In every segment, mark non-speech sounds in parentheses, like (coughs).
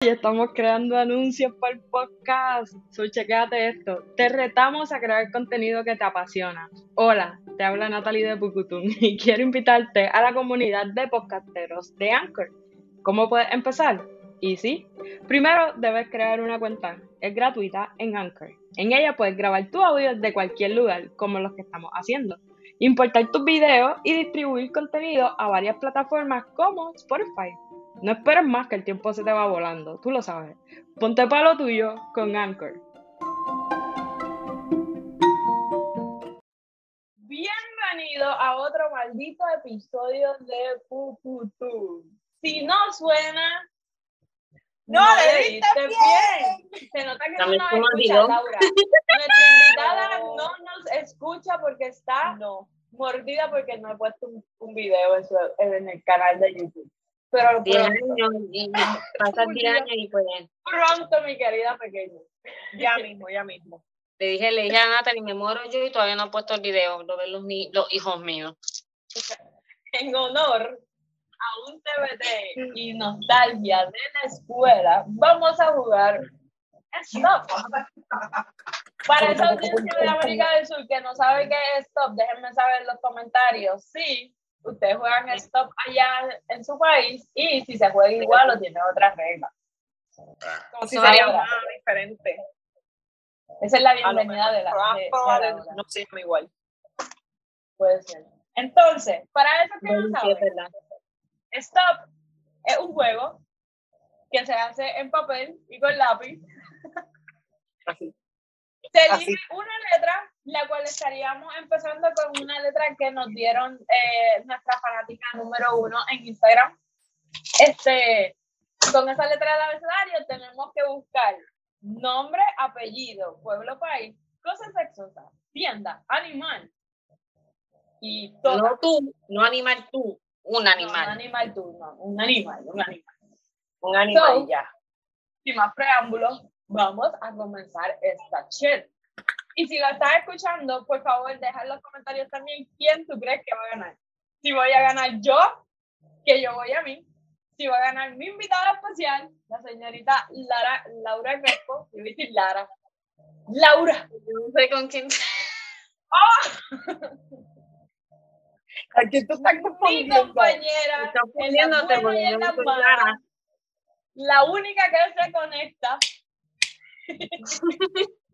y estamos creando anuncios para el podcast. So, chequéate esto. Te retamos a crear contenido que te apasiona. Hola, te habla Natalie de Pucutun (laughs) y quiero invitarte a la comunidad de podcasteros de Anchor. ¿Cómo puedes empezar? Y sí, primero debes crear una cuenta. Es gratuita en Anchor. En ella puedes grabar tu audio de cualquier lugar, como los que estamos haciendo. Importar tus videos y distribuir contenido a varias plataformas como Spotify. No esperes más que el tiempo se te va volando, tú lo sabes. Ponte palo tuyo con Anchor. Bienvenido a otro maldito episodio de Puputu. Si no suena, no, le diste bien. Se nota que no nos escucha, Laura. Nuestra invitada (laughs) no nos escucha porque está No. mordida porque no he puesto un, un video en, su- en el canal de YouTube. Pero 10 pronto, años y pasan 10 años y pues pronto, mi querida pequeña. Ya mismo, ya mismo. le dije, le dije a Natalie, me muero yo y todavía no he puesto el video, lo ven los, ni- los hijos míos. En honor a un TBT y nostalgia de la escuela, vamos a jugar Stop. Para esa audiencia de América del Sur que no sabe qué es Stop, déjenme saber en los comentarios. Sí, ustedes juegan Stop allá en su país y si se juega igual o tiene otras reglas. Como si sería más diferente. Esa es la bienvenida de la, de- de la no se llama igual. Puede ser. Entonces, para eso que no Sí, es saben, verdad. Stop es un juego que se hace en papel y con lápiz. Así. Se Así. elige una letra, la cual estaríamos empezando con una letra que nos dieron eh, nuestra fanática número uno en Instagram. Este, con esa letra del abecedario tenemos que buscar nombre, apellido, pueblo, país, cosa sexosa, tienda, animal y todo. No tú, no animal tú, un No, animal. un animal tú, no, un animal, un animal. Un animal So, ya. Sin más preámbulos, vamos a comenzar esta shit. Y si lo estás escuchando, por favor, deja en los comentarios también quién tú crees que va a ganar. Si voy a ganar yo, que yo voy a mí. Si va a ganar mi invitada especial, la señorita Lara, Laura Crespo. Yo voy a decir Lara. Laura. No sé con quién. ¿A quién tú estás Mi confundiendo? compañera. Estás yo soy malas, Lara. La única que se conecta. (laughs)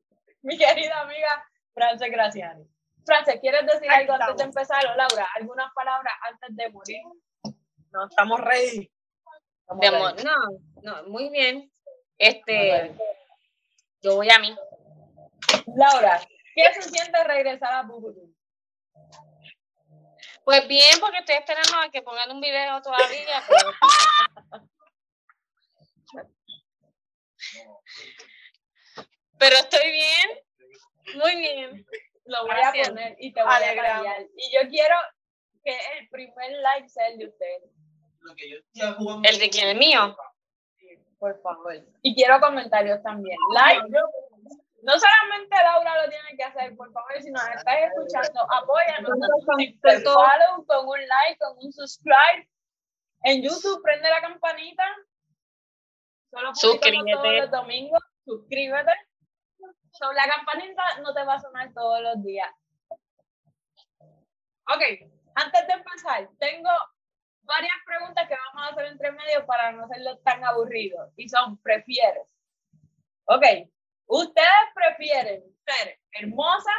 (laughs) mi querida amiga France Graciani. France, ¿quieres decir algo antes de empezar? O Laura, algunas palabras antes de morir. No, estamos ready. Estamos De ready. amor. No, no, muy bien. Este, yo voy a mí. Laura, ¿qué se siente regresar a Bucutú? Pues bien, porque estoy esperando a que pongan un video todavía. Pero... (laughs) pero estoy bien, muy bien. Lo voy Gracias. a poner y te voy Alegramos. a cambiar. Y yo quiero que el primer like sea el de ustedes, ¿El de quién? ¿El mío? por favor. Y quiero comentarios también. Like. No solamente Laura lo tiene que hacer, por favor, si nos estás escuchando, apóyanos con follow, con un like, con un subscribe. En YouTube, prende la campanita. Solo Suscríbete. todos los domingos. Suscríbete. Sobre la campanita no te va a sonar todos los días. Ok, antes de empezar, tengo varias preguntas que vamos a hacer entre medio para no hacerlo tan aburrido. Y son, ¿prefieres? Ok, ¿ustedes prefieren ser hermosas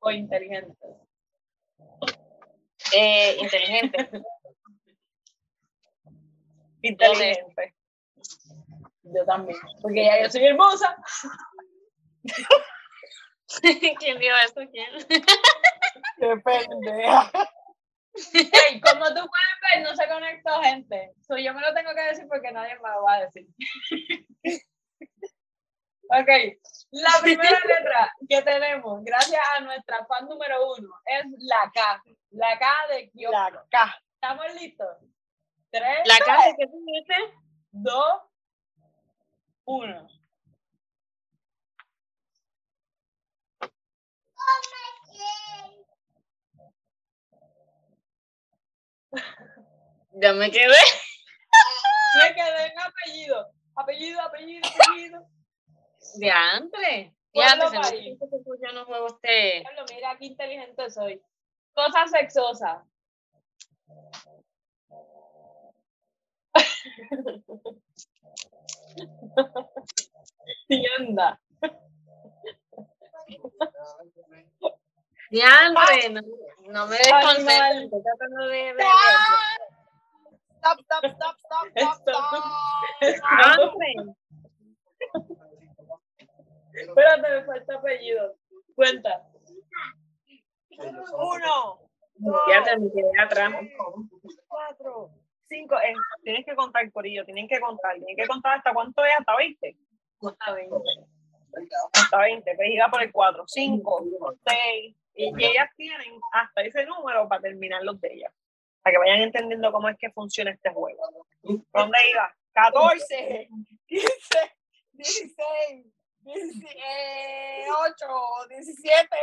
o inteligentes? Eh, inteligente. Inteligente. Yo también, porque ya yo soy hermosa. (laughs) ¿Quién dijo eso? ¿Quién? (laughs) Qué pendeja. (laughs) Hey, como tú puedes ver, no se conectó gente. So, yo me lo tengo que decir porque nadie me lo va a decir. ok, la primera letra que tenemos, gracias a nuestra fan número uno, es la K. La K de Kiosk. La K. ¿Estamos listos? Tres, ¿La casa que tú dices? dos, uno. (laughs) Ya me quedé. (laughs) Me quedé en apellido. Apellido, apellido, apellido. Se país. me hace que yo no juego este. Diablo, mira qué inteligente soy. Cosa sexosa. (laughs) Tienda. Diantre, no, no me desconcentro. Animal. Estoy tratando de. de- de- Stop, stop, stop, stop, stop, Stop. Espérate, me falta apellido. Cuenta. Uno, Diantre, me quedé atrás. cuatro, cinco. Eh, tienes que contar, Corillo, tienen que contar. Tienen que contar hasta cuánto es, hasta 20. Hasta 20. Hasta 20, pues iba por el 4, 5, 6. Y ellas tienen hasta ese número para terminar los de ellas. Para que vayan entendiendo cómo es que funciona este juego. ¿Dónde iba? 14, 15, 16, 18, 17.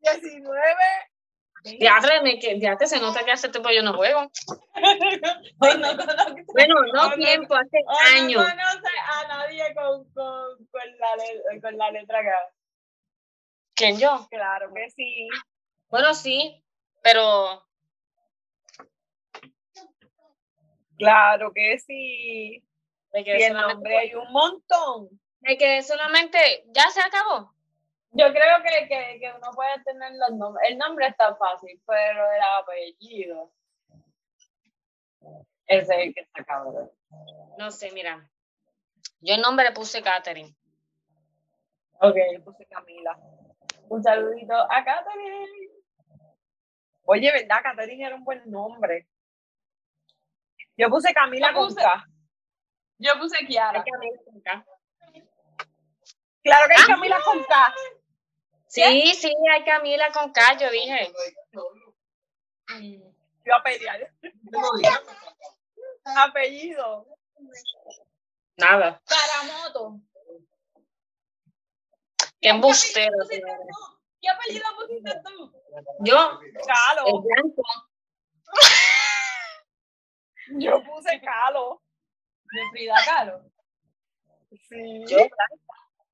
19. Diantre, me que- diantre, se nota que hace tiempo yo no juego. (laughs) Hoy no conozco- Bueno, no Hoy tiempo, hace hoy no años. conoce a nadie con, con, con, la, le- con la letra K. ¿Quién yo? Claro que sí. Bueno, sí, pero Claro que sí. me Y quedé el solamente, nombre hay un montón. me quedé solamente, ya se acabó. Yo creo que, que, que uno puede tener los nombres. El nombre está fácil, pero el apellido. Ese es el que está cabrón. No sé, mira. Yo el nombre le puse Katherine. Ok, Yo puse Camila. un saludito a Katherine. Oye, ¿verdad? Catherine era un buen nombre. Yo puse Camila Yo con K. Yo puse Kiara. Que abrir con K. Claro que hay Ah. Camila con K. Sí, sí, hay Camila con K, yo dije. Yo a pelear. Apellido. Nada. Taramoto. Qué embustero. ¿Qué apellido pusiste tú? Yo, el Calo. blanco. (laughs) Yo puse Calo. De Frida Kahlo. Sí. Yo.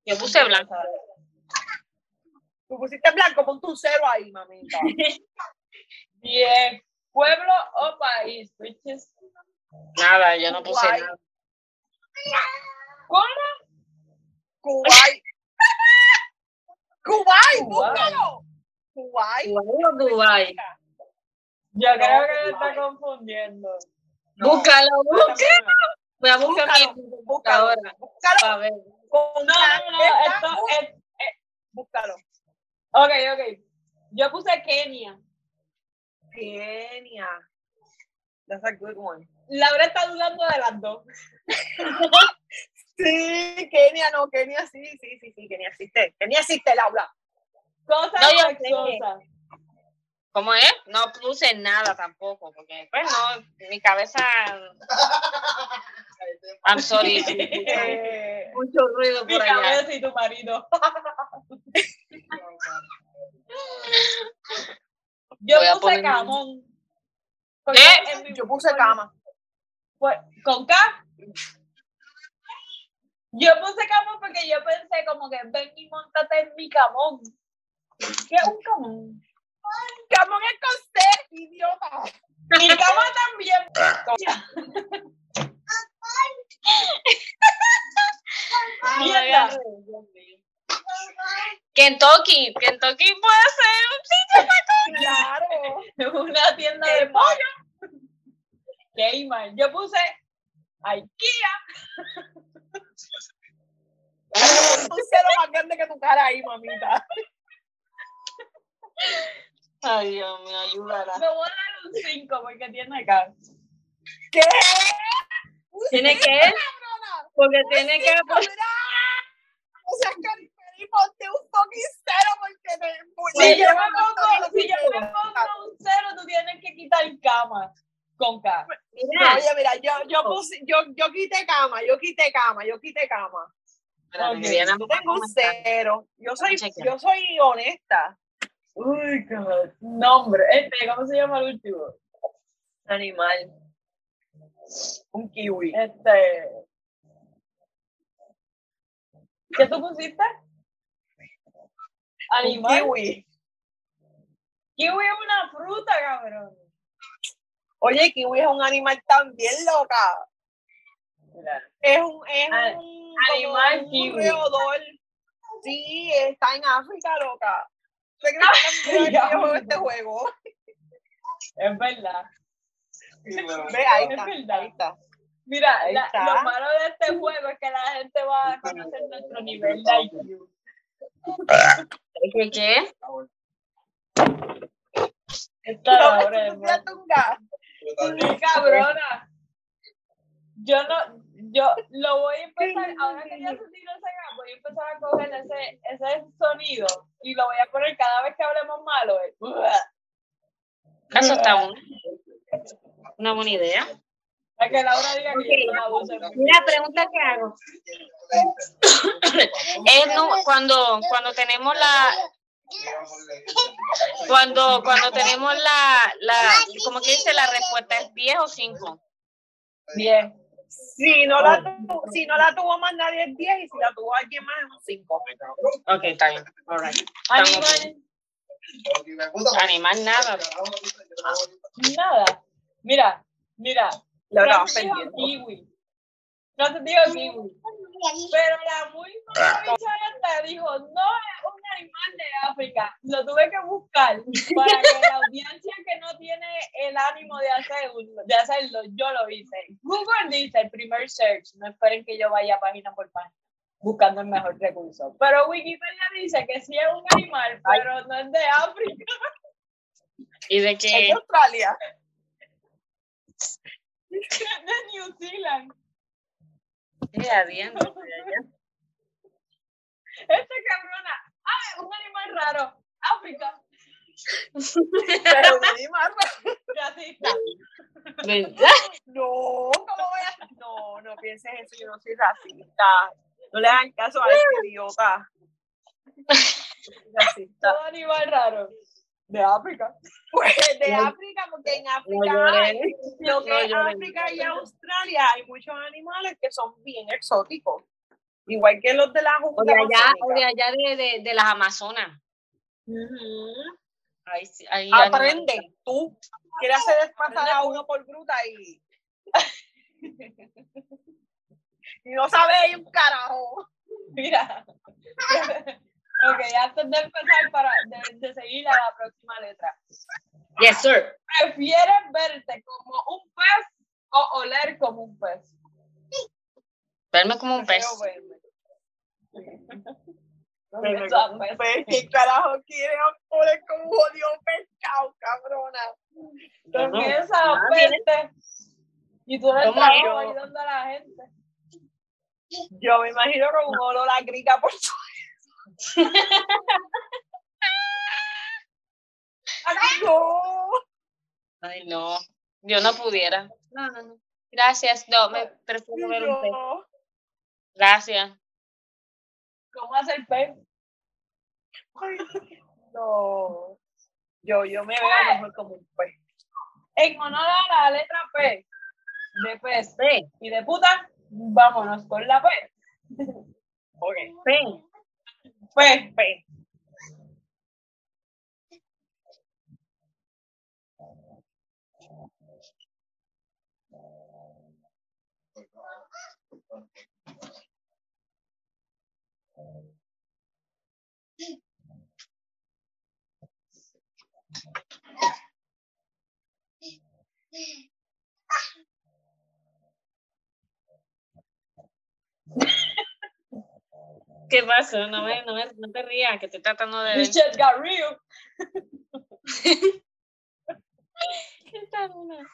Yo puse blanco. Tú pusiste blanco, ponte un cero ahí, mamita. (laughs) Bien. Pueblo o país. Is- Nada, yo no puse Guay. nada. ¿Cómo? Kuwait. (laughs) Kuwait, Kuwait. búscalo. Kuwait. Dubái. Yo creo que Kuwait. me está confundiendo. No. Búscalo, búscalo. Voy a buscar Búscalo, mi Búscalo. computadora. Búscalo. A ver. Con No, K. no, no, Es esto blanco. es. Búscalo. Ok, ok. Yo puse Kenia. Kenia. That's a good one. Laura está dudando de las dos. (laughs) Sí, Kenia, no, Kenia sí, sí, sí, sí, Kenia existe. Kenia existe, Laura. Cosas No, sexosas. ¿Cómo es? No puse nada tampoco, porque, pues no, mi cabeza. (laughs) I'm sorry. (laughs) Eh, Mucho ruido Mi por allá. cabeza y tu marido. Yo Voy puse poner- camón. En mi- yo puse cama. por- ¿Con K? Yo puse camón porque yo pensé como que ven y montate en mi camón. ¿Qué es un camón? Camón es con C, idiota. Mi cama también. Mierda. Kentucky, Kentucky puede ser Claro. Una tienda de pollo. Kmart. Yo puse IKEA. Un cero más grande que tu cara ahí, mamita. Ay, Dios mío, ayúdala. Me voy a dar un 5 porque tiene K. ¿Qué? Tiene que, cabrona? porque tiene que. Mira. O sea, que ponte un fucking cero porque te. Si yo me pongo, si yo me pongo un 0, tú tienes que quitar cama con K. Mira, Oye, mira, yo, yo, puse, yo, yo quité cama, yo quité cama, yo quité cama. espérate, Ok. que Diana Yo tengo un cero. Yo soy, yo soy honesta. Uy, God. Nombre. Este, ¿cómo se llama el último? Animal. Un kiwi. Este. ¿Qué tú pusiste? Un Animal. kiwi. Kiwi es una fruta, cabrón. Oye, kiwi es un animal también loca. Es un, es A- un animal un kiwi. roedor. Sí, está en África, loca. ¿Usted cree que (laughs) yo este juego? Es verdad. Ve, ahí Es está, verdad. ahí está. Mira, Ahí la- está. lo malo de este juego es que la gente va a conocer nuestro nivel de IQ. ¿Qué? ¿Qué? Esta No, hora no sea tunga. muy cabrona. Yo no, yo lo voy a empezar, ahora que ya se tiró ese gas, voy a empezar a coger ese, ese sonido y lo voy a poner cada vez que hablemos malo. eh. Eso está bueno. Una buena idea. Para que Laura diga que yo no abuso. en mi Mira, vida. pregunta que hago. (coughs) Es no, cuando, cuando tenemos la, cuando, cuando tenemos la, la, como que dice la respuesta es 10 o 5. Bien. Si no, la tu- si no la tuvo más nadie es 10 y si la tuvo alguien más es un 5. Ok, está bien. All right. Animal, Animal nada. nada. Mira, mira. Dijo kiwi. Pero la muy bicha esta dijo, no es un animal de África. Lo tuve que buscar para que la audiencia que no tiene el ánimo de, hacer, de hacerlo, yo lo hice. Google dice el primer search, no esperen que yo vaya página por página buscando el mejor recurso. Pero Wikipedia dice que sí es un animal, pero no es de África. ¿Y de Es qué? de Australia. De (laughs) New Zealand. Sí, adiante. (laughs) Esta cabrona, ah, un animal raro, África, Pero de animal. racista. (laughs) No, ¿cómo voy a.? No, no pienses eso, yo no soy racista. No le hagan caso a este idiota. Soy Racista. Todo animal raro. De África. Pues de No- África, porque en No África lloré. hay, lo que No es. África y Australia hay muchos animales que son bien exóticos. Igual que los de la O de allá, o de allá de, de, de las Amazonas. Ujú. Ahí, sí- ahí Aprende, tú quieres hacer pasar a uno por bruta y. (laughs) y no sabes ahí un carajo. (laughs) Mira. Ok, antes de empezar, para, de, de seguir a la próxima letra. Yes, sir. ¿Prefieres verte como un pez o oler como un pez? Verme como un pez. No ¿Qué carajo quiere poner como un jodido pescado, cabrona? No No, a nadie. peste. Y tú eres ¿Cómo el es? trabajo ayudando a la gente. Yo me imagino con un olor a grica por su. No. Ay, no. Yo no pudiera. No, no, no. Gracias. No, me prefiero ver un pez. Gracias. ¿Cómo hacer pez? No. Yo, yo me veo mejor como un pez. En honor a la letra P de pez Pez, y de puta, vámonos con la P. (laughs) Ok. pez. P. Pez. ¿Qué pasó? No, me, no, me, no te rías, que estoy tratando de. This shit got real. (laughs) Esta una.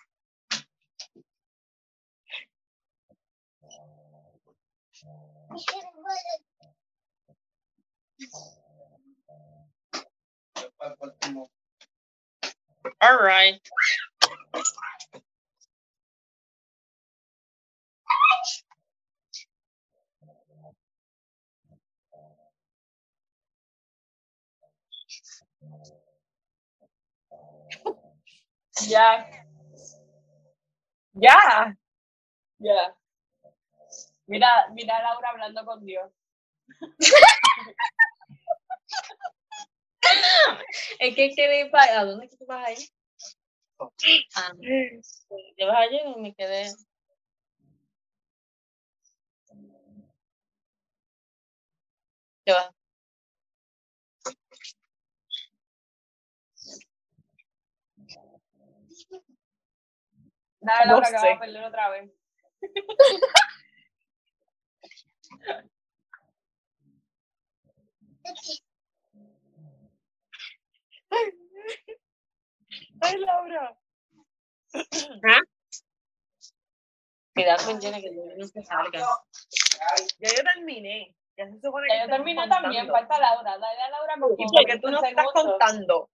All right. Ya. Ya. Ya. Mira, mira a Laura hablando con Dios. (laughs) Es que quiere ir para ¿A dónde es que tú vas a ir? Ah, yo vas ayer y me quedé. ¿Qué va? Dale, No Laura, que sé. vamos a perder otra vez. (laughs) Ay, Laura. Cuidado con Jenny, que yo no se salga. Ya yo terminé. Ya se supone Ya que yo estamos terminé también, contando. falta Laura. Dale a Laura con ¿Y por qué tú no estás contando?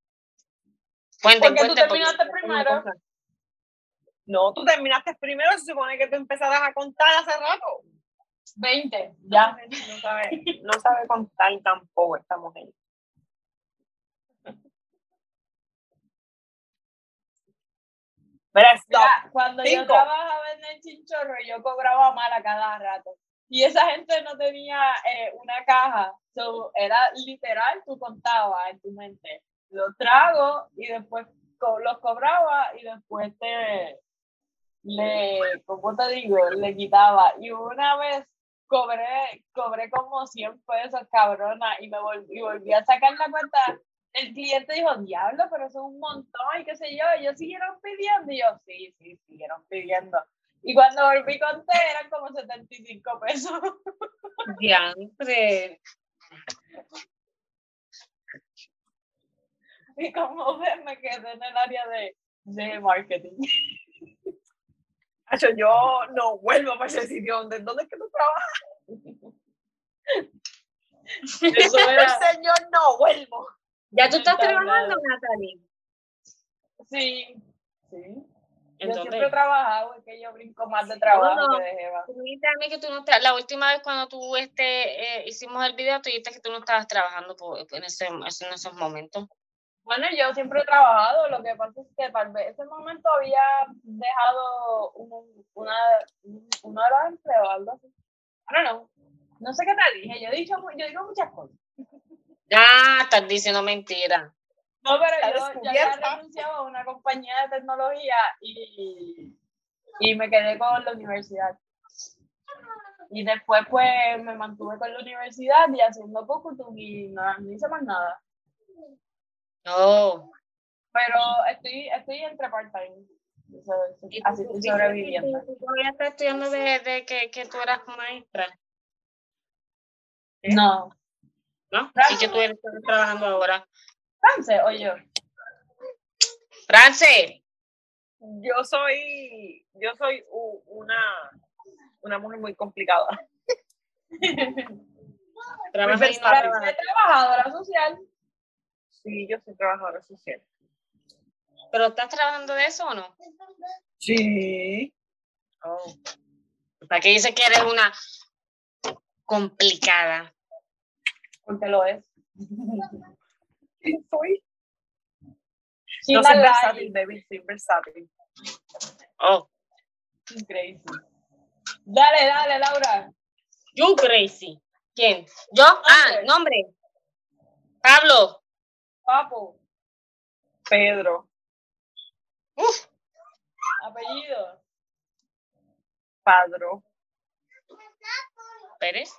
Cuente, Porque tú cuente, terminaste porque- primero. No, tú terminaste primero, se supone que tú empezaras a contar hace rato. 20, ya. No sabe, no sabe contar tampoco esta mujer. Mira, cuando yo trabajaba en el chinchorro, yo cobraba mal a cada rato. Y esa gente no tenía eh, una caja. So, era literal, tú contabas en tu mente los tragos y después co- los cobraba y después te le, ¿cómo te digo? Le quitaba. Y una vez cobré, cobré como 100 pesos, cabrona, y me volví, y volví a sacar la cuenta. El cliente dijo, diablo, pero eso es un montón y qué sé yo. Ellos siguieron pidiendo. Y yo, sí, sí, siguieron pidiendo. Y cuando volví conté, eran como 75 pesos. Diantre. (laughs) Y como ves, me quedé en el área de, de marketing. Nacho, yo no vuelvo para ese sitio. ¿Dónde, ¿Dónde es que tú trabajas? Eso (laughs) era, señor, no vuelvo. ¿Ya tú estás Está trabajando. Natalie? sí, sí. Yo ¿En siempre he trabajado, es que yo brinco más de trabajo No, no. que de jeva. Tú que no tra- la última vez cuando tú este, eh, hicimos el video, tú dijiste que tú no estabas trabajando por- en, ese, en esos momentos. Bueno, yo siempre he trabajado, lo que pasa es que tal vez ese momento había dejado un, una, un- uno de los empleos, algo así. I don't know. No sé qué te dije, yo he dicho, yo digo muchas cosas. Ah, estás diciendo mentira. No, pero yo, yo había renunciado a una compañía de tecnología y, y me quedé con la universidad. Y después pues me mantuve con la universidad y haciendo Pucutum y nada, no hice más nada. No. Pero estoy, estoy entre part-time. Así tú- estoy sobreviviendo. y tú todavía estás estudiando de, de que, que tú eras maestra, No. ¿no? Y que tú eres estás trabajando ahora. France o yo. France, Yo soy, yo soy una, una mujer muy complicada. trabajadora social. Sí, yo soy trabajadora social. ¿Pero estás trabajando de eso o no? Sí. Oh. ¿Para qué dices que eres una complicada? Porque lo es. (laughs) Sí, soy. No soy versátil, baby, soy versátil. Oh, Crazy. Dale, dale, Laura. you crazy. ¿Quién? ¿Yo? Ah, nombre. Pablo. Papo. Pedro, Uf, Apellido. Padro, Pérez.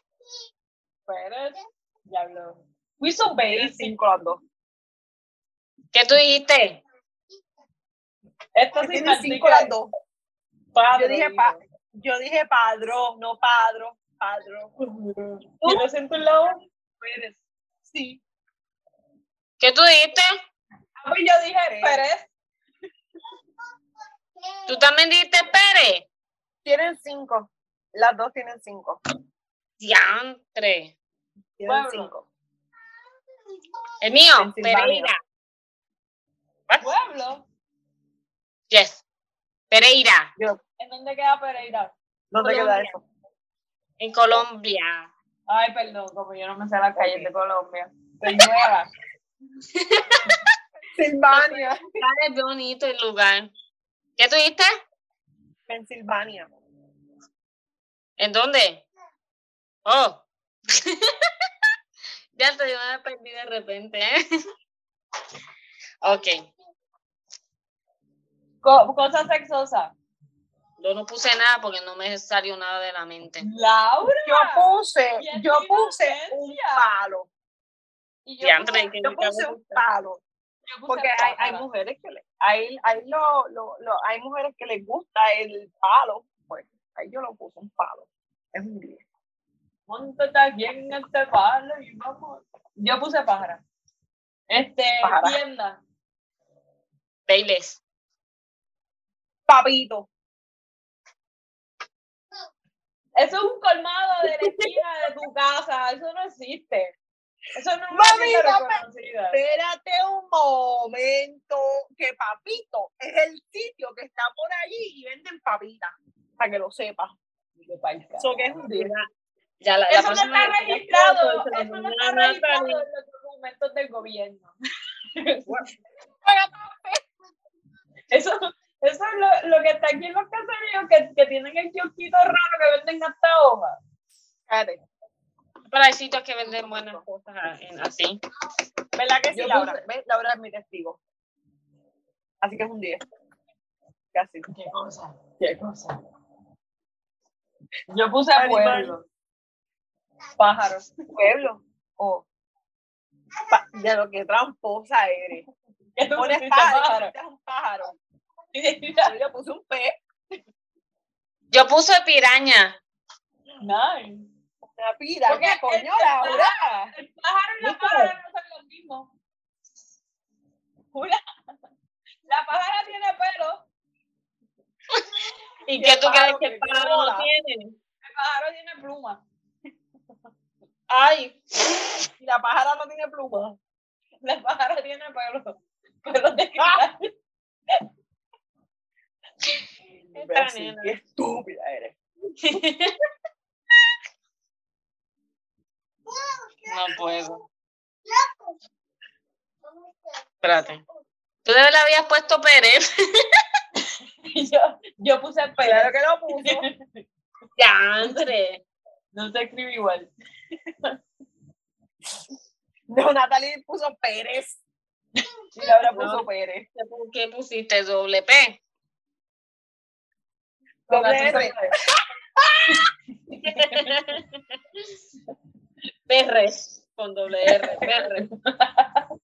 Pérez. Diablo. We so basic. cinco las dos. ¿Qué tú dijiste? Esto sí cinco las dos. Padre, Yo dije, digo. pa- yo dije padro, no padro, padro. Yo lo siento un lado. Pérez. Sí. ¿Qué tú dijiste? Ah, pues yo dije Pérez. ¿Tú también dijiste Pérez? Tienen cinco. Las dos tienen cinco. Diantre. Tienen Pueblo. cinco. El mío. Pereira. What? Pueblo. Yes. Pereira, Yo, ¿En dónde queda Pereira? ¿dónde queda Colombia. eso? en Colombia. Ay, perdón, como yo no me sé las calles de Colombia. Soy nueva. Silvania. (laughs) Está bonito el lugar. ¿Qué tú dijiste? Pensilvania. ¿En dónde? Oh. (laughs) ya te me perdí de repente, ¿eh? ok. Co- cosa sexosa. Yo no puse nada porque no me salió nada de la mente. Laura. Yo puse, yo puse un palo. Y yo puse- Yo puse un palo. yo puse Porque hay, hay mujeres que le, hay, hay, lo, lo, lo- hay mujeres que les gusta el palo. Pues ahí yo lo puse un palo. Es un 10. Móntate aquí en este palo y vamos. Yo puse pájara. Este, Pájara. tienda. Payless. Papito. Eso es un colmado de la esquina de tu casa. Eso no existe. Eso no es una Mami, tienda no me- reconocida. Espérate un momento, que papito es el sitio que está por allí y venden papitas, para que lo sepas. Eso que es un 10. Ya la, la Eso no está registrado. Eso no está registrado en los documentos del gobierno. Eso, eso es lo, lo que está aquí en los caseríos que, que tienen el kiosquito raro que venden hasta hojas. Pero hay sitios que venden buenas cosas así. ¿Verdad que sí, Yo Laura? puse- ¿Ves? Laura es mi testigo. Así que es un 10. Casi. ¿Qué cosa? ¿Qué cosa? Yo puse Animal. pueblo. Pájaros. Pueblo. Oh. Pa- de lo que tramposa eres. ¿Qué tú Pones pájaro, un pájaro. (laughs) Yo puse un pez, Yo puse piraña. nice. Una pira. Porque ¿Qué el- coño, el Laura? El pájaro y la pájara no son los mismos. Una- la pájara tiene pelo, ¿Y Y qué tú crees que el pájaro no tiene? el pájaro tiene pluma. Ay, Y la pájara no tiene pluma. La pájara tiene pelo. Pelo de Ah. cristal. Esta (laughs) Imbécil, nena. Qué estúpida eres. (laughs) no puedo. Espérate. Tú verdad habías puesto Pérez. (laughs) Yo, yo puse pelo. Claro que lo puso. (laughs) Ya, entre. No se escribe igual. (laughs) No, Natalie puso Pérez. Y Laura puso No. Pérez. ¿Qué pusiste? Doble P. Doble R. Perres. Con doble R. Perres. (laughs)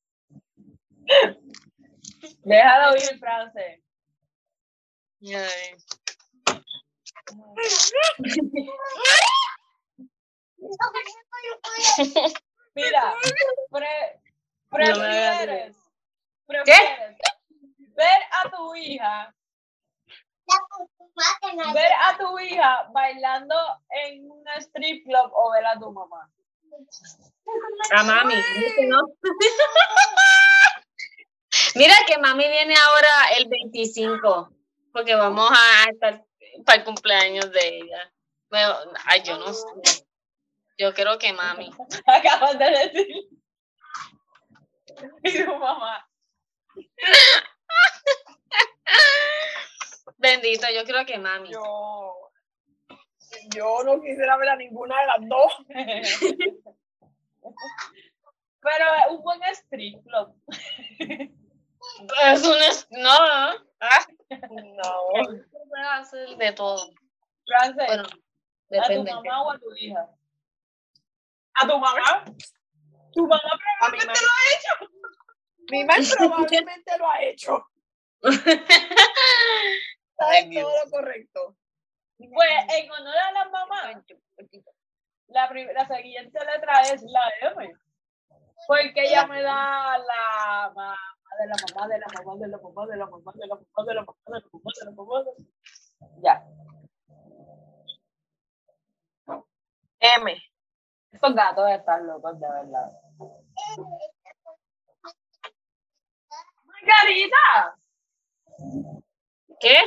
Déjalo oír, France. Ay. Mira, pre- prefieres, prefieres ver a tu hija, ver a tu hija bailando en un strip club o ver a tu mamá. A mami. dice (laughs) no. Mira que mami viene ahora el 25, porque vamos a estar para el cumpleaños de ella. Bueno, ay, yo no sé. Yo creo que mami. (laughs) Acabas de decir. (laughs) Y tu mamá. Bendito, yo creo que mami. Yo no quisiera ver a ninguna de las dos. (laughs) Pero un buen strip club. Es un es- no, no. Ah, No. hacer de todo. Bueno, a tu depende. mamá o a tu hija. ¿A tu mamá? Tu mamá (laughs) mi mamá. Mi (laughs) mamá probablemente lo ha hecho. Dios. todo lo correcto. Pues en honor a las mamás, la, la siguiente letra es la M. Porque ella me da la mamá de la mamá de la mamá de la mamá de la mamá de la mamá de la mamá de la mamá de la mamá de Ya. M. Estos gatos están locos, de verdad. Margarita. ¿Qué?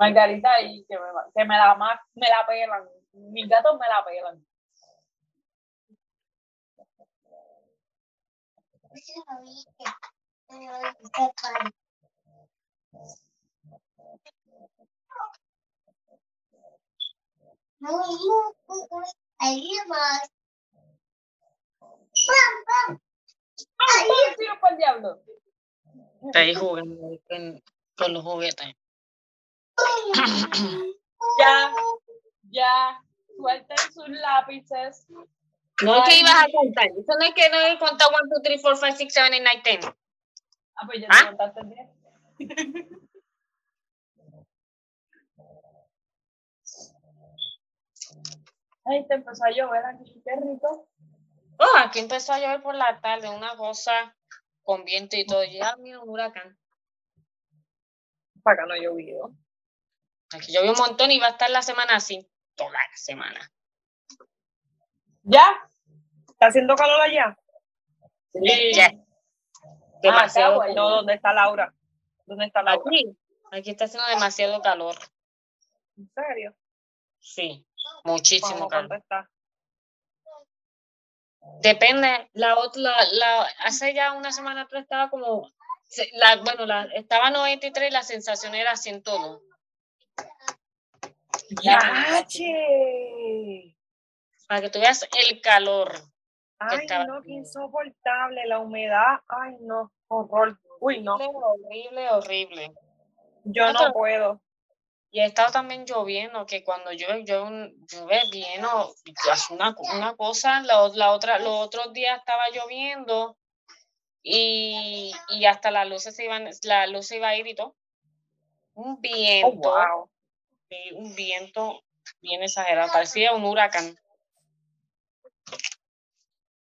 Margarita y que me, la ma- me la pelan. Mis gatos me la pelan. Está ahí con los juguetes. Ya, ya, suelten sus lápices. No es que ibas a contar. Eso no es que no he contado 1, 2, 3, 4, 5, 6, 7, 8, 9, 10. Ah, pues ya ¿Ah? te contaste bien. (laughs) Ay, te empezó a llover aquí, qué rico. Oh, aquí empezó a llover por la tarde, una cosa con viento y todo. Ya, mira, un huracán. Para acá no ha llovido. Aquí llovió un montón y va a estar la semana así. Toda la semana. ¿Ya? ¿Está haciendo calor allá? Ya. Demasiado. acá, güey. No, ¿dónde está Laura? ¿Dónde está Laura? Aquí, aquí está haciendo demasiado calor. ¿En serio? Sí, muchísimo ¿Cómo, calor. ¿Cuánto está? Depende, la otra, la, hace ya una semana atrás estaba como, la, bueno, la, estaba 93 y la sensación era 102. ¡Yache! Para que tú veas el calor. Ay, no, qué insoportable. La humedad. Ay, no. Horror. Uy, no. Horrible, horrible, horrible. Yo No, puedo. Y ha estado también lloviendo, que cuando llueve, llueve, llueve bien, o es una, una cosa, la, la otra, los otros días estaba lloviendo y, y hasta las luces se iban, la luz se iba a ir y todo. Un Oh, viento, wow. Un viento bien exagerado, parecía un huracán.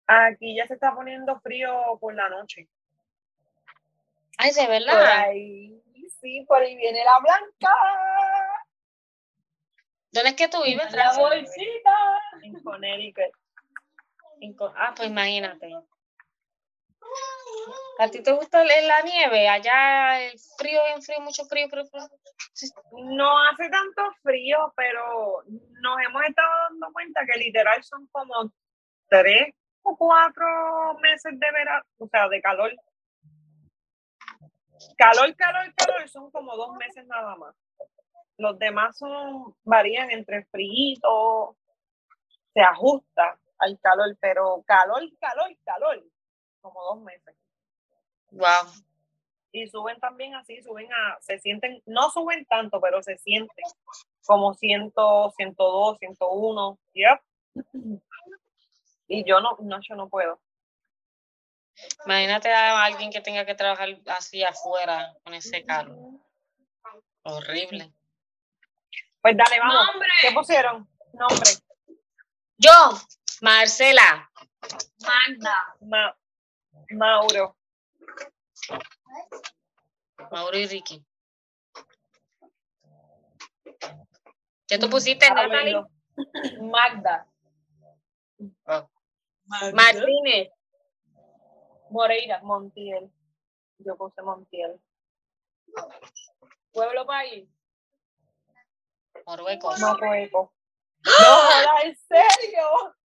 Aquí ya se está poniendo frío por la noche. Ay, de Por verdad. ahí, sí, por ahí viene la blanca. ¿Dónde es que tú vives, La bolsita. En Connecticut. Ah, pues imagínate. ¿A ti te gusta la nieve? Allá el frío, bien frío, mucho frío, frío, frío. No hace tanto frío, pero nos hemos estado dando cuenta que literal son como tres o cuatro meses de verano, o sea, de calor. Calor, calor, calor, son como dos meses nada más. Los demás son, varían entre frío, se ajusta al calor, pero calor, calor, calor, como dos meses. Wow. y suben también así, suben a, se sienten, no suben tanto, pero se sienten como 100, 102, 101, yep. Y yo no, no, yo no puedo. Imagínate a alguien que tenga que trabajar así afuera con ese calor. Horrible. Pues dale, vamos. ¡Nombre! ¿Qué pusieron? Nombre. Yo, Marcela. Magda. Ma- Mauro. Mauro y Ricky. ¿Qué tú pusiste, Natalie? Ábrelo. Magda. Oh. Martínez. Moreira. Montiel. Yo puse Montiel. Pueblo País. Marruecos. No poeco. No, en serio.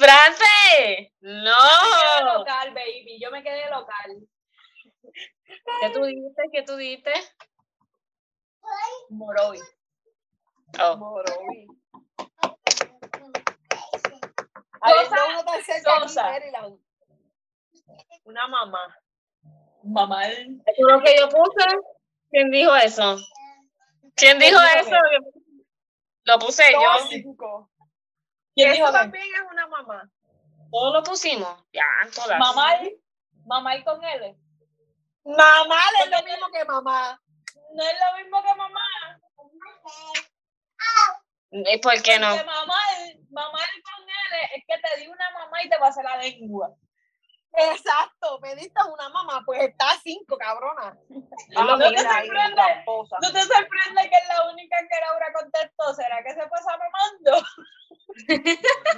¡France! Yo me quedé ¡No! local, baby. Yo me quedé local. ¿Qué tú dijiste? ¿Qué tú dijiste? Morovi. Oh. Morovi. Una mamá. Mamá. ¿Eso es lo que yo puse? ¿Quién dijo eso? ¿Quién dijo eso? Lo puse yo. ¿Quién Eso dijo que? también es una mamá. Todos lo pusimos. Ya, todas. Mamá. Mamá y con L. Mamá es lo mismo que mamá. No es lo mismo que mamá. ¿Y por qué no? Porque mamá, mamá y con L es que te di una mamá y te pasé la lengua. Exacto, pediste una mamá, pues está a cinco, cabrona. Ah, (laughs) ¿no te ahí, sorprende? ¿No te sorprende que es la única que Laura contestó? ¿Será que se pasa mamando? (laughs)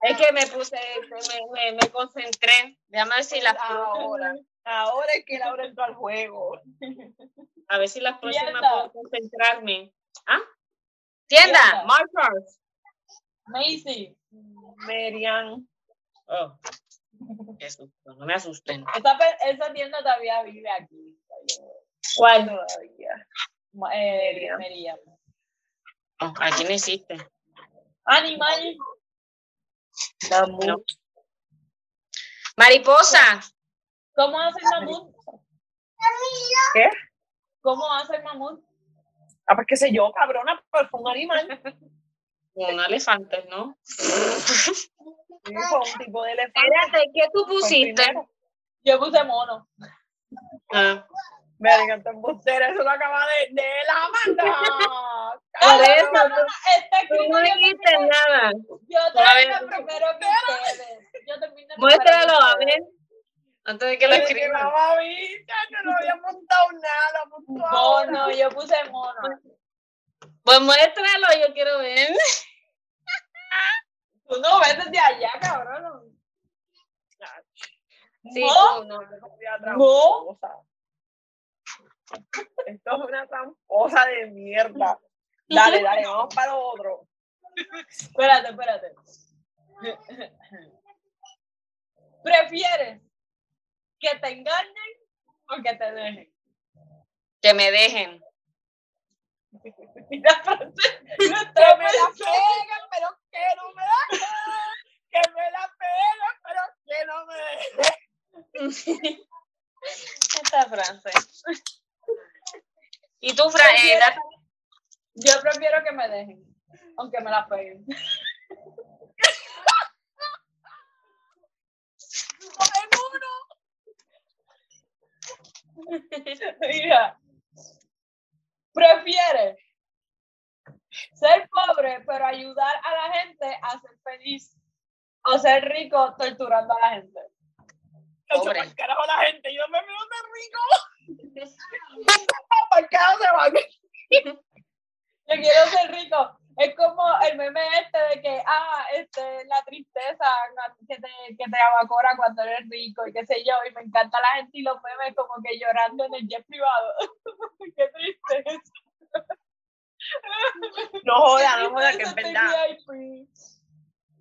Es que me puse, me, me, me concentré. Déjame ver si las Ahora, ahora es que Laura entró al juego. a ver si las próximas puedo concentrarme. ¿Ah? Tienda, Tienda. Markers. Macy. Merian, Oh. Susto, no me asusten. Esa, esa tienda todavía vive aquí. ¿Cuál? Todavía. Eh, Meriam. Meriam. Oh, aquí no existe. Animal. Mamut. No. Mariposa. ¿Cómo hace el mamut? ¿Qué? ¿Cómo hace el mamut? Ah, pues qué sé yo, cabrona, pero fue un animal. Un elefante, ¿no? Sí, fue un tipo de elefante. Espérate, ¿qué tú pusiste? Yo puse mono. Ah, Me encanta embustera, eso lo acaba de, de la Amanda. (laughs) Por eso, tú- está tú escrito no dijiste nada. Yo ver. primero que ustedes. Yo terminé primero Muéstralo, a ver. Antes de que lo escriban. mamá yo no había montado nada, montó ahora. Mono, yo puse mono. Pues muéstralo, yo quiero ver. Tú no ves desde allá, cabrón. Sí, No. tú no. Esto es una tramposa de mierda. Dale, dale, vamos para lo otro. Espérate, espérate. (laughs) ¿Prefieres que te engañen o que te dejen? Que me dejen. (laughs) Mira, Que me la peguen, pero que no me la dejen. Que me la peguen, pero que no me dejen. Esta frase. ¿Y tú, Fran? Eh? Yo prefiero que me dejen, aunque me la peguen. (laughs) Mira, ¿prefieres ser pobre pero ayudar a la gente a ser feliz o ser rico torturando a la gente? Pobre. El carajo la gente, yo me veo de rico. (laughs) (laughs) Yo quiero ser rico. Es como el meme este de que, ah, este, la tristeza que te, que te abacora cuando eres rico y qué sé yo. Y me encanta la gente y los memes como que llorando en el jet privado. (laughs) qué tristeza. No joda, no joda, Qué que es verdad.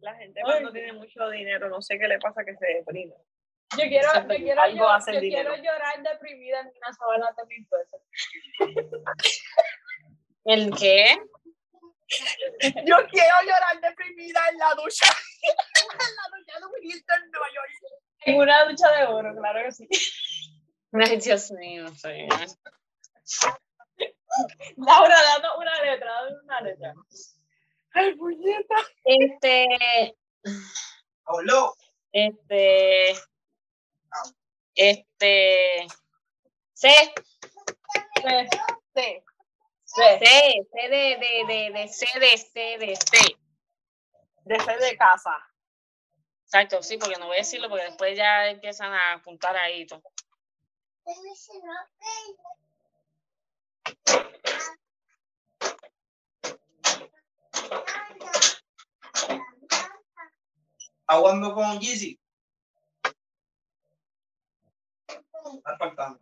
La gente cuando tiene mucho dinero, no sé qué le pasa que se deprime. Yo quiero, yo quiero, yo, yo llorar deprimida en una sábana de mil pesos. ¿El qué? Yo quiero llorar deprimida en la ducha. (laughs) en la ducha de en Nueva York. En una ducha de oro, claro que sí. Ay, Dios mío, soy. Laura, dando una letra, dando una letra. Ay, puñeta. Este. Este. Este. C. Sí. Sí. C. C de, de, de, de C de C de C. De fe de casa. Exacto, sí, porque no voy a decirlo porque después ya empiezan a apuntar ahí todo. Aguando con Yeezy. Está faltando.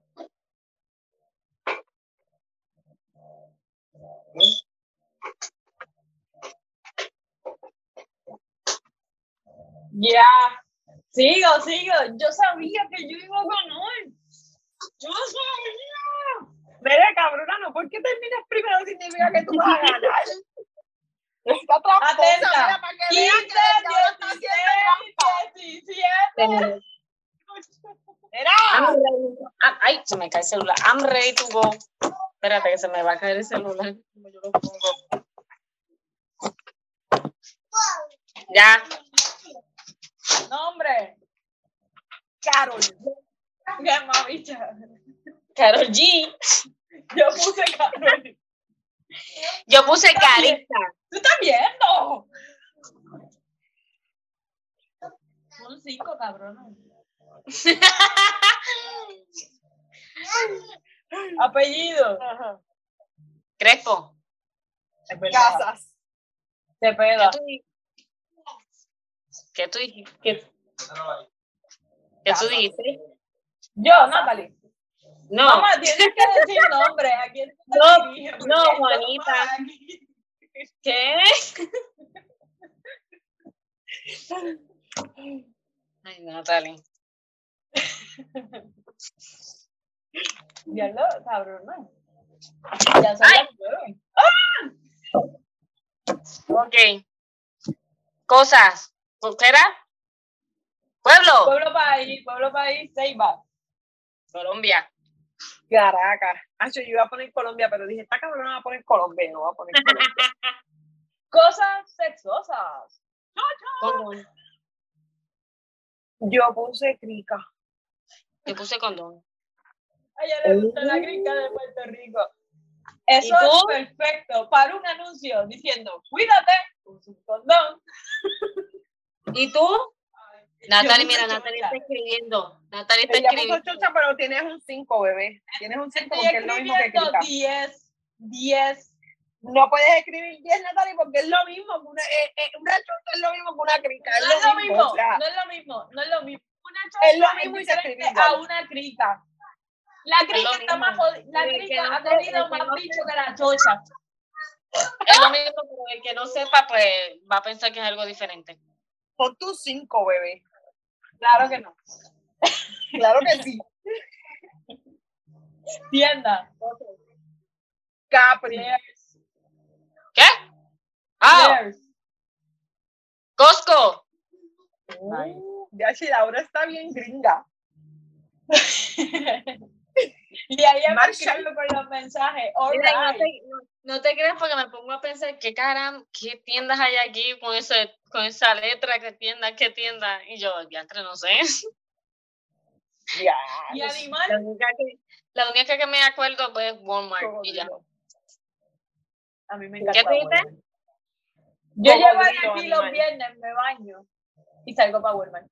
Ya. Sigo, sigo. Yo sabía que yo iba a ganar. Yo sabía. Mira, cabrona, no porque termines primero significa que tú vas a ganar. (laughs) Está tramposa, Atenta. mira, para que 15, vean que el diablo está haciendo 16, trampa. 17. Mira, I'm ready. Ah, Ay, se me cae el celular. I'm ready to go. Espérate que se me va a caer el celular. Ya. Nombre. Carol. Carol G. Yo puse Carol. Yo puse carita. ¿Tú estás viendo? Un 5, cabrón. (laughs) Apellido. Ajá. Crespo. Casas. Se ¿Qué pega. tú, di- ¿Qué tú dijiste? ¿Qué, qué tú dijiste? Yo, Natalie. No, Mamá, tienes que decir nombre. ¿A quién te No, no, Juanita. ¿qué? Ay, Natalie. Ya lo, cabrón, ¿no? Ya son nueve. Ok. Cosas. ¿Qué era? Pueblo. Pueblo país, pueblo país, Ceiba. Colombia. Caracas. Ah, yo iba a poner Colombia, pero dije, esta cabrona va a poner Colombia, no va a poner Colombia. (laughs) Cosas sexosas. Condón. Yo puse crica. Yo puse condón. A ella le gusta la gringa de Puerto Rico. Eso es perfecto para un anuncio diciendo, cuídate, usa un condón. ¿Y tú? Natalie, mira, Natalie está escribiendo. Natalie está escribiendo. chocha, pero tienes un 5, bebé. Tienes un 5 Estoy porque es lo mismo que crica. 10, 10. No puedes escribir 10, Natalie, porque es lo mismo que una, eh, eh, una chocha es lo mismo que una crica. No es lo mismo, o sea, no es lo mismo, no es lo mismo. Una Es lo mismo y se diferente escribe a una crica. La lo está mismo. más jodi- la no ha que más no bicho que la chocha. Es lo mismo, pero el que no sepa, pues va a pensar que es algo diferente. Pon tus 5, bebé. Claro que no. (laughs) Claro que sí. Tienda. Capri. Claire's. ¿Qué? Ah, Claire's. Costco. Uh, ya, si Laura está bien gringa. (laughs) y ahí escribe con los mensajes. Mira, no, te, no, no te creas porque me pongo a pensar qué caram, qué tiendas hay aquí con ese, con esa letra, qué tienda, qué tienda. Y yo, ya entre no sé. Ya. Y La animal, única que, la única que me acuerdo pues es Walmart y ya. A mí me ¿Qué encanta. te dices? Walmart. Yo llevo Cocodrilo, aquí los viernes, me baño y salgo para Walmart.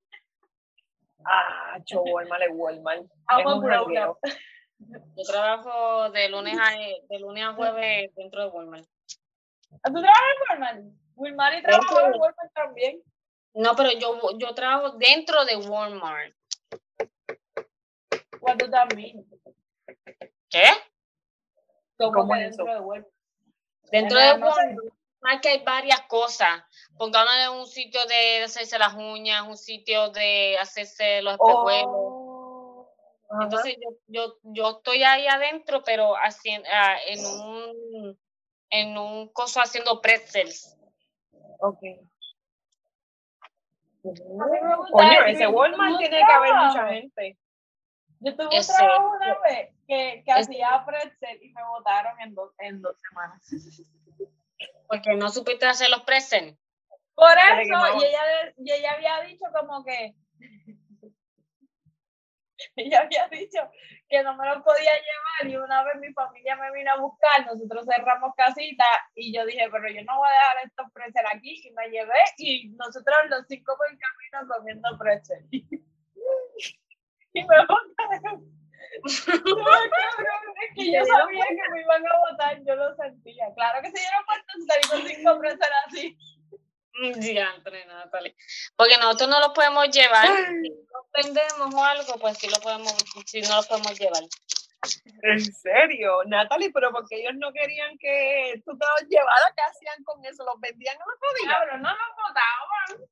Ah, cho, Walmart es Walmart. Yo trabajo de lunes a de lunes a jueves dentro de Walmart. ¿Tú trabajas en Walmart? Wilmar y trabaja en. Walmart también. No, pero yo, yo trabajo dentro de Walmart. ¿Cuánto también? ¿Qué? ¿Cómo, ¿Cómo es dentro eso? de Walmart? Dentro En de. Walmart que hay varias cosas. Pongámosle un sitio de hacerse las uñas, un sitio de hacerse los espejuelos. Oh. Ajá. Entonces yo, yo, yo estoy ahí adentro, pero haciendo, en un en un coso haciendo pretzels. Ok. Coño, ese Walmart tiene que haber mucha gente. Yo tuve un trabajo una vez que, que hacía pretzel y me votaron en, dos en dos semanas. (laughs) Porque no supiste hacer los pretzels. Por eso, y ella, y ella había dicho como que. (laughs) ella había dicho que no me los podía llevar y una vez mi familia me vino a buscar, nosotros cerramos casita y yo dije, pero yo no voy a dejar estos pretzel aquí y me llevé y nosotros los cinco por el camino comiendo pretzel. (laughs) y me botaron. Ay, cabrón, es que yo sabía que me iban a votar, yo lo sentía. Claro que se dieron cuenta si salí con cinco pretzel así. Diantre, Natalie. Porque nosotros no los podemos llevar. Si nos vendemos o algo, pues sí lo podemos, sí no los podemos llevar. ¿En serio? Natalie, pero porque ellos no querían que tú te los llevaras, ¿qué hacían con eso? ¿Los vendían en otro día? Cabrón, no nos votaban.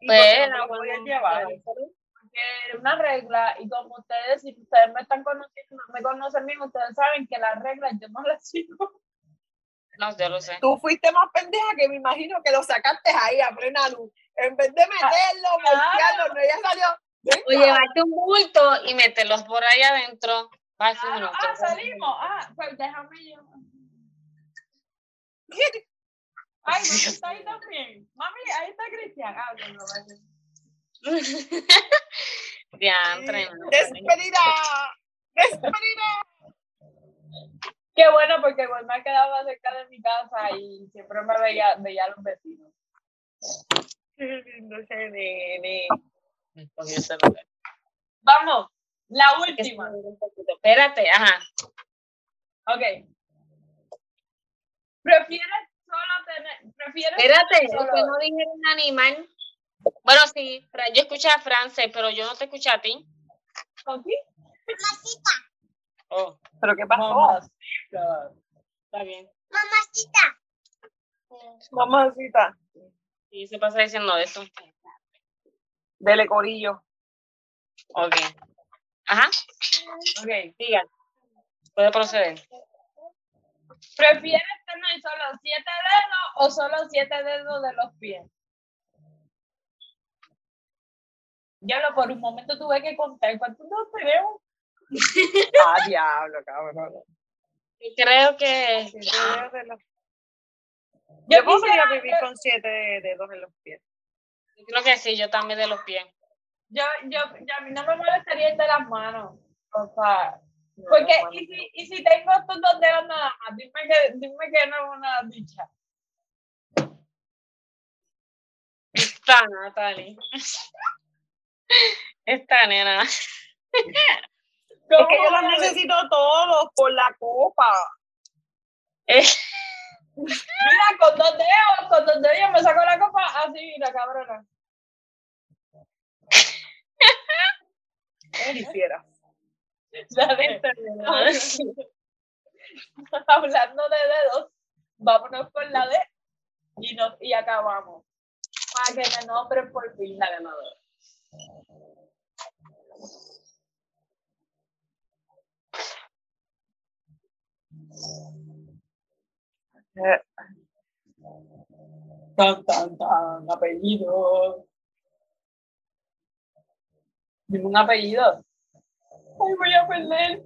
¿Y Pues no los podían llevar? porque era una regla y como ustedes, si ustedes me están conociendo, me conocen bien, ustedes saben que las reglas yo no las sigo. No, yo lo sé. Tú fuiste más pendeja que me imagino que lo sacaste ahí a plena luz. En vez de meterlo, claro. voltearlo, no, ella salió. O llevarte un bulto y meterlos por ahí adentro. Va Ah, ah, salimos. Ah, pues déjame yo. (laughs) Ay, mami está ahí también. Mami, ahí está Cristian. Ah, (laughs) no. Diantre. Despedida. Despedida. Qué bueno porque pues, me quedaba cerca de mi casa y siempre me veía, veía a los vecinos. Nene. Porque se lo- Vamos, la última. Espérate, ajá. Ok. ¿Prefieres solo tener, prefieres Espérate, solo- que no dijeron animal. Bueno, sí, yo escuché a France, pero yo no te escuché a ti. ¿Con quién? Oh, ¿Pero qué pasó? Mamacita. está bien. Mamacita. Sí, se pasa diciendo eso. Dele corillo. Ok. Ajá. Ok, digan. Puede proceder. ¿Prefieres tener solo siete dedos o solo siete dedos de los pies? Ya lo por un momento tuve que contar cuántos dedos tenemos. Ah, diablo, cabrón. Yo creo que. De los- Yo Yo podría vivir que- con siete dedos en los pies. Yo creo que sí, yo también de los pies. Yo, yo, yo a mí no me molestaría el de las manos. O sea, No, porque, no, y si, y si tengo estos dos dedos nada más, dime que, dime que no es una dicha. Está, Natalie. Esta nena. Es que yo los necesito todos por la copa. Eh, Mira, con dos dedos, con dos dedos yo me saco la copa así, mira, cabrona. Quisiera. Dale. (laughs) Hablando de dedos, vámonos con la D y, nos, y acabamos. Para que me nombren por fin la ganadora. Eh, Tan, tan, tan, apellido. Dime un apellido. Ay, voy a perder.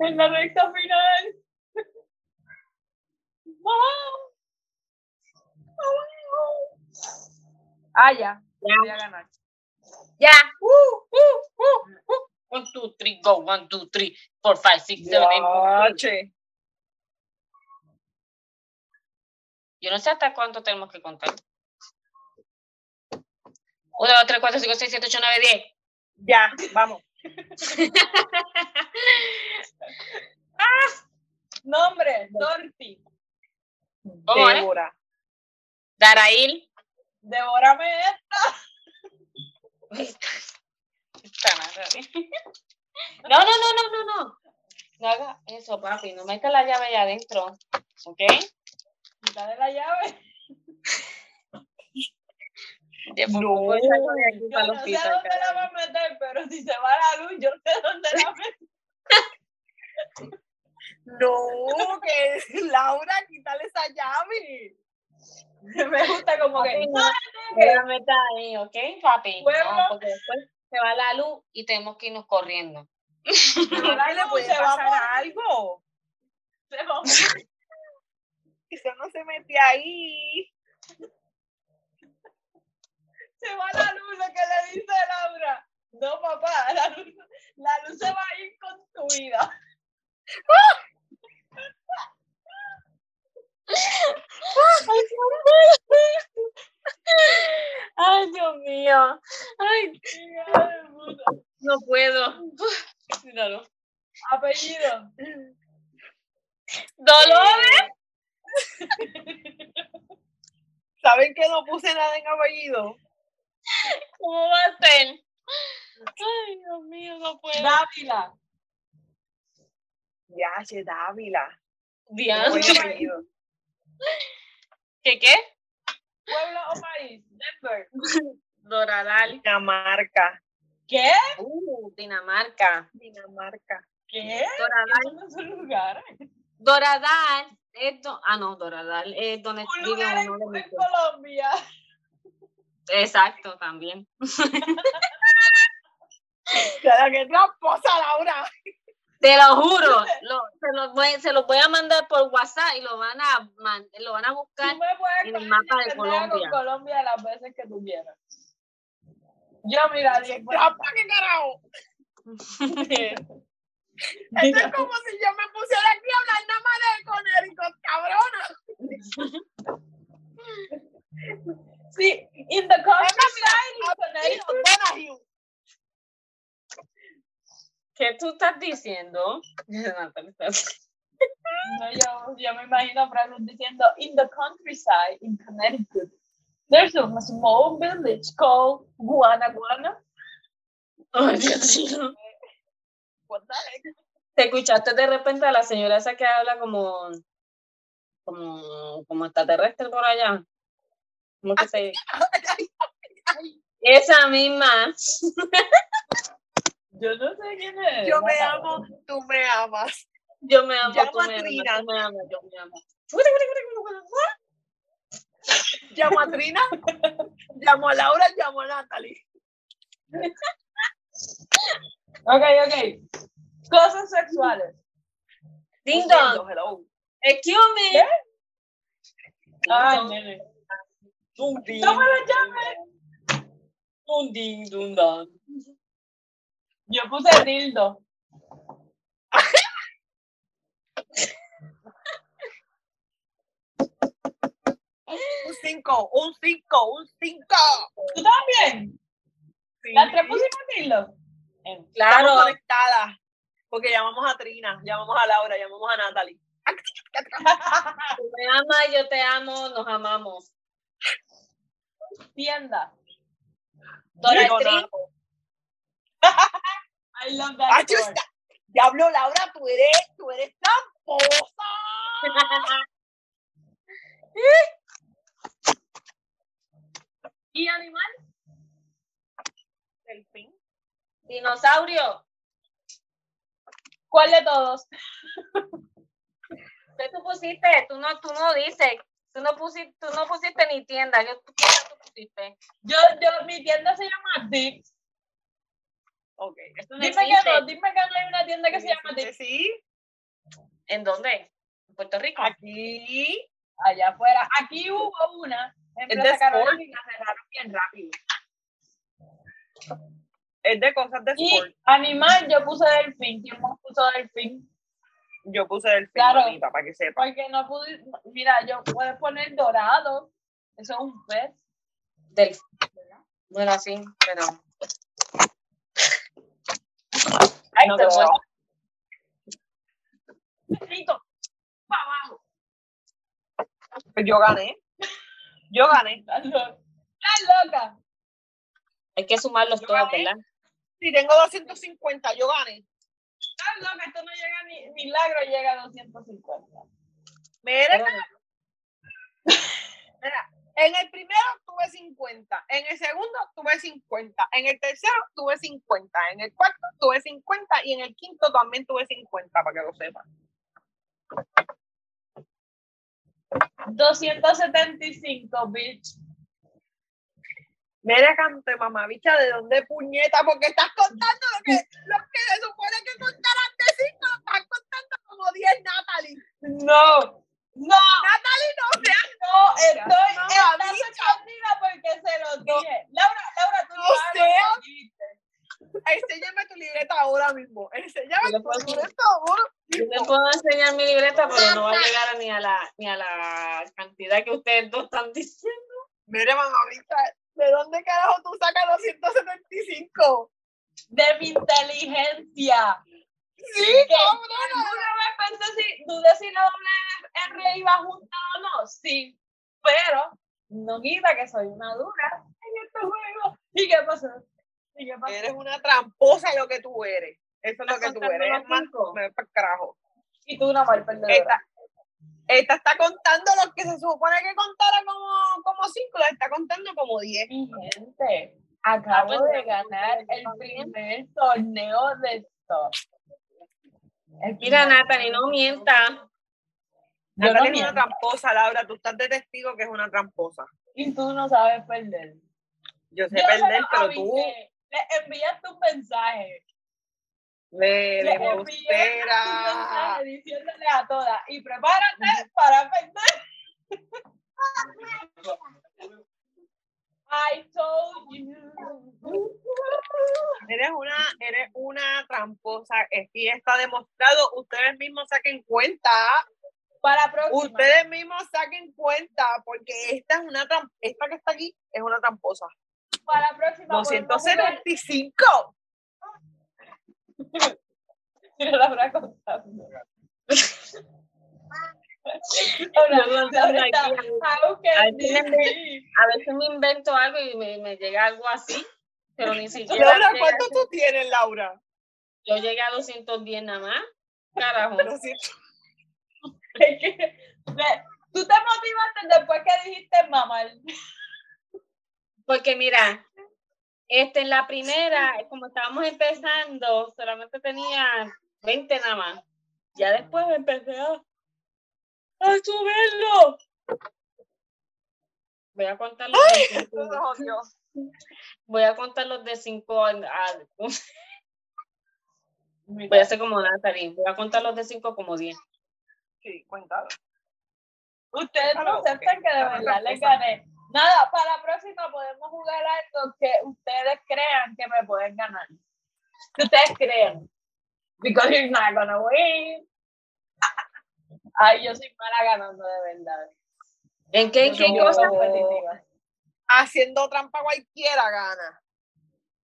En la recta final. ¡Wow! (laughs) Ah, ya. Voy a ganar. Ya. Uh, uh, uh, uh. One, two, three, go. One, two, three, four, five, six, seven, eight. nine, ten. Yache. Yo no sé hasta cuánto tenemos que contar. 1, 2, 3, 4, 5, 6, 7, 8, 9, 10. Ya, vamos. (laughs) Nombre, Dorothy. ¿Cómo es? Débora. Darail. Esta. (laughs) (laughs) No, no, no, no, no, no. No haga eso, papi. No meta la llave allá adentro. ¿Ok? Quítale la llave. (laughs) Por No. favor, saco de aquí Yo para el no sé dónde la va a meter, pero si se va la luz, yo sé dónde la meto. (laughs) No, que Laura, quítale esa llave. Me gusta como que. No, la meta ahí, ¿ok, papi? Pueblo. No, porque después se va la luz y tenemos que irnos corriendo. (laughs) ¿Qué le puede se va a algo? Se va. (laughs) Eso no se mete ahí. se va la luz, lo que le dice Laura. No, papá, la luz, la luz se va a ir con tu vida. Ay, Dios mío. Ay, no puedo. Míralo. Apellido. Dolores. ¿Saben que no puse nada en apellido? ¿Cómo va a ser? Ay, Dios mío, no puedo. Dávila. Yache, Dávila. No Diana. ¿Qué qué? Pueblo o país. Denver. (laughs) Doradal. Dinamarca. ¿Qué? Uh, Dinamarca. Dinamarca. ¿Qué? Doradal. Eso no es un lugar. Doradal. Es do- ah, no, Doradal es donde Un vive lugar en, uno de en Colombia. Exacto, también. (laughs) Cada que tramposa, Laura. Te lo juro, lo- se, los voy, se los voy a mandar por WhatsApp y lo van a man- lo van a buscar. En el mapa de Colombia. con Colombia las veces que tú quieras. Yo, mira, Trampa, qué carajo. (laughs) Esto es como si yo me pusiera aquí a hablar nada más de Connecticut, cabrona. (laughs) Sí, in the countryside, in Connecticut. Donahue. ¿Qué tú estás diciendo? (laughs) No, yo, yo me imagino a Francis diciendo, in the countryside, in Connecticut, there's a small village called Guanaguana. Ay, Dios mío. What the heck? ¿Te escuchaste de repente a la señora esa que habla como, como, como extraterrestre por allá? ¿Cómo que se (laughs) ay, ay. Esa misma. (laughs) Yo no sé quién es. Yo me amo, tú me amas. Yo me amo, Llama tú a me amas, tú me amas, yo me amo. Llamo a Trina, llamo a Laura, llamo a Natalie. Ok, ok. Cosas sexuales. Ding dong. hello. Excuse me. ¿Qué? Ay, nene. Dun, ding, lo llames. dun, ding, dong. Yo puse dildo. Un 5, un 5, un 5. ¿Tú también? ¿Las tres pusimos dildo? En- Estamos Claro, conectadas. Porque llamamos a Trina, llamamos a Laura, llamamos a Natalie. (laughs) tú me amas, yo te amo, nos amamos. Tienda. Nada. I love that store. chusta. Diablo, Laura, tú eres, tú eres tramposa. (laughs) ¿Y animal? Delfín. dinosaurio. ¿Cuál de todos? (laughs) ¿Qué tú pusiste? Tú no, tú no dices. Tú no pusiste, tú no pusiste ni tienda. ¿Qué tú, qué tú pusiste? Yo, yo, mi tienda se llama Dix. Ok. Eso no Dime que no, dime que no hay una tienda que se llama Dix. Sí, ¿En dónde? ¿En Puerto Rico? aquí. Allá afuera. Aquí hubo una en Es Plaza de Carolina sport. y la cerraron bien rápido. Es de cosas de Y sport. animal, yo puse delfín. ¿Quién más puso delfín? Yo puse delfín, Claro. para que sepa. Porque no pude. Mira, yo puedes poner dorado. Eso es un pez. Del, bueno, sí, pero. No te. Grito. Para abajo. Pues yo gané. Yo gané. Estás loca. Estás loca. Hay que sumarlos Yo todos, gané. ¿verdad? Si tengo 250, yo gané. Estás loca. Esto no llega ni. Milagro llega a 250. Mira, mira, (laughs) en el primero tuve 50, en el segundo tuve 50, en el tercero tuve 50, en el cuarto tuve 50 y en el quinto también tuve 50, para que lo sepan. 275, bitch. Mira, cante, mamabicha, ¿de dónde puñeta? Porque estás contando lo que, lo que se supone que contarás de 5, estás contando como 10, Natalie. No. No. Natalie, no seas No, estoy, No, estás escondida porque se lo dije. Laura, Laura, tú No dijiste. Enséñame tu libreta ahora mismo. Enséñame Yo le tu puedo- libreta ahora Yo mismo. les puedo enseñar mi libreta, pero no va a llegar ni a la, ni a la cantidad que ustedes dos están diciendo. Mira, mamavita, ¿de dónde carajo tú sacas 275? De mi inteligencia. Sí, Que cabrona. ¿Alguna vez pensé si, dudé si la doble R iba junta o no? Sí, pero no quita que soy una dura en este juego. ¿Y qué pasó? ¿Y qué pasó? Eres una tramposa lo que tú eres. Eso es lo ¿Estás que tú eres. Es más, carajo. Y tú una mal perdedora. Esta, esta está contando lo que se supone que contara como, como cinco, la está contando como 10. Mi gente, acabo pues, de ganar el primer torneo de esto. Mira, Natalie, no mienta. Yo no Natalia es una tramposa, Laura. Tú estás de testigo que es una tramposa. Y tú no sabes perder. Yo sé Yo perder, pero tú. Le enviaste un mensaje. le, Le le mensaje diciéndole a todas. Y prepárate para perder. (laughs) I told you. Eres una, eres una tramposa. Ya está demostrado. Ustedes mismos saquen cuenta. Para próxima. Ustedes mismos saquen cuenta. Porque esta es una. Esta que está aquí es una tramposa. Para la próxima. podemos jugar- 275. Mira la habrá contando. Yo (laughs) no Ahora, ando ahora aquí, está, how can Ay, this tienen- be? A veces me invento algo y me, me llega algo así, pero ni siquiera. Laura, ¿cuánto tú tienes, Laura? Yo llegué a 210 nada más. Carajo. (laughs) 200. Es que, Tú te motivaste después que dijiste mamá. Porque mira, Este, en la primera, como estábamos empezando, solamente tenía 20 nada más. Ya después empecé a, a subirlo. Voy a contar los de Eso cinco. nos jodió. Voy a contar los de 5 a, Voy a hacer como Natalie. Voy a contar los de 5 como 10. Sí, cuéntalo. Ustedes no aceptan que de verdad les gané. Nada, para la próxima podemos jugar algo que ustedes crean que me pueden ganar. Que ustedes crean. Because you're not gonna win. Ay, yo soy mala ganando de verdad. ¿En qué, en Yo qué soy cosa? Haciendo trampa cualquiera gana.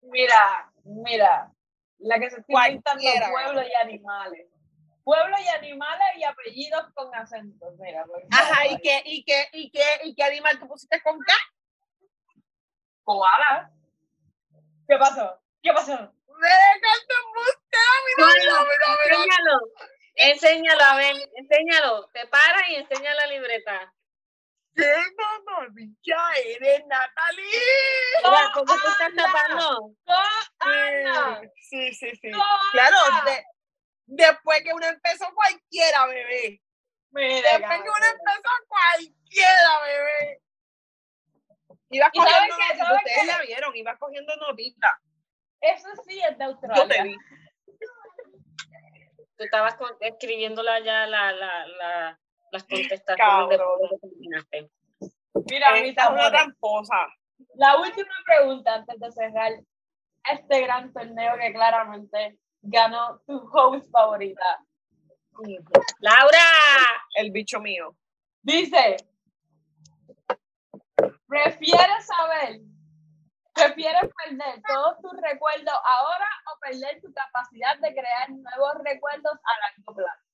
Mira, mira. La que se está inventando pueblos y animales. Pueblos y animales y apellidos con acentos. Mira, Ajá. ¿y qué, y qué, y qué, y qué animal tú pusiste con K? Koala. ¿Qué pasó? ¿Qué pasó? ¡Me dejaste embustera! ¡Mira, mira, mira, mira! Enséñalo. Enséñalo, a ver, enséñalo. Te paras y enseña la libreta. ¡Qué maravilla eres, Natalie! Mira, ¿por qué te estás tapando? ¡Koala! Sí, sí, sí. Claro, de- después que uno empezó cualquiera, bebé. Mira, Después que uno empezó cualquiera, bebé. Ibas ¿Y saben cogiendo qué? notitas, ¿Saben ustedes qué? la vieron, ibas cogiendo notitas. Eso sí es de Yo te Australia. vi. Tú estabas con- escribiéndola ya la, la, la, las contestaciones de. Mira, es una tramposa. la última pregunta antes de cerrar este gran torneo que claramente ganó tu host favorita. ¡Laura! El bicho mío. Dice, ¿prefieres saber, prefieres perder todos tus recuerdos ahora o perder tu capacidad de crear nuevos recuerdos a largo plazo?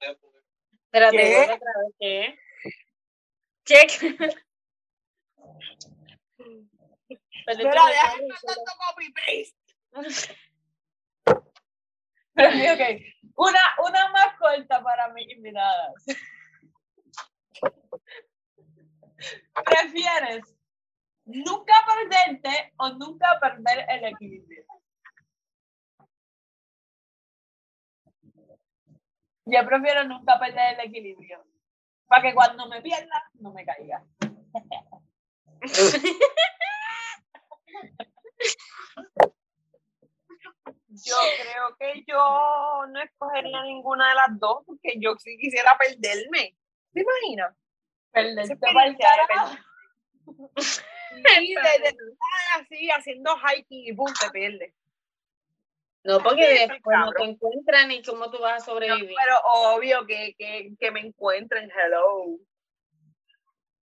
Espérate, ¿Qué? otra vez. ¿Qué? Deja de recuerdo. estar dando copy-paste. Pero, ok, una, una más corta para mis invitadas. ¿Prefieres nunca perderte o nunca perder el equilibrio? Yo prefiero nunca perder el equilibrio. Para que cuando me pierda, no me caiga. Yo creo que yo no escogería ninguna de las dos porque yo sí quisiera perderme. ¿Te imaginas? Perderte para el de carajo. Y de, de estar así haciendo hiking y pum, te pierdes. No, porque después no te encuentran y cómo tú vas a No, sobrevivir. pero obvio que, que, que me encuentren, hello.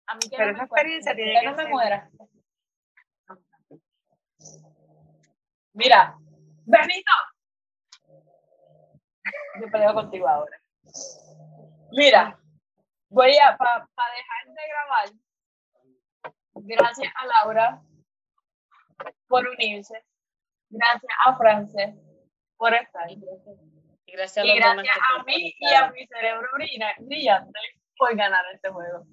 A mí que Pero no me esa experiencia tiene que no me ser- muera. Mira, Benito. Yo peleo contigo ahora. Mira, voy a, para dejar de grabar, gracias a Laura por unirse, gracias a Frances por estar, y Y gracias a los demás gracias a mí y a mi cerebro brilla- brillante por ganar este juego.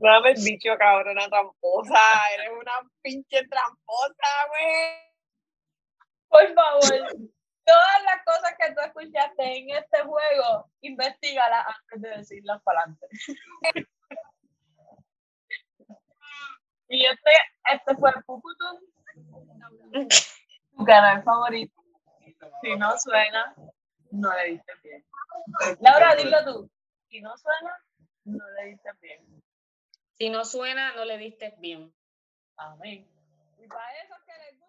Dame el bicho, cabrona tramposa. Eres una pinche tramposa, güey. Por favor, todas las cosas que tú escuchaste en este juego, investigalas antes de decirlas para adelante. (laughs) y este, este fue Pucutum, tu canal favorito. Si no suena, no le diste bien. Laura, dilo tú. Si no suena, no le diste bien. Si no suena, no le diste bien. Amén. Y para esos que les.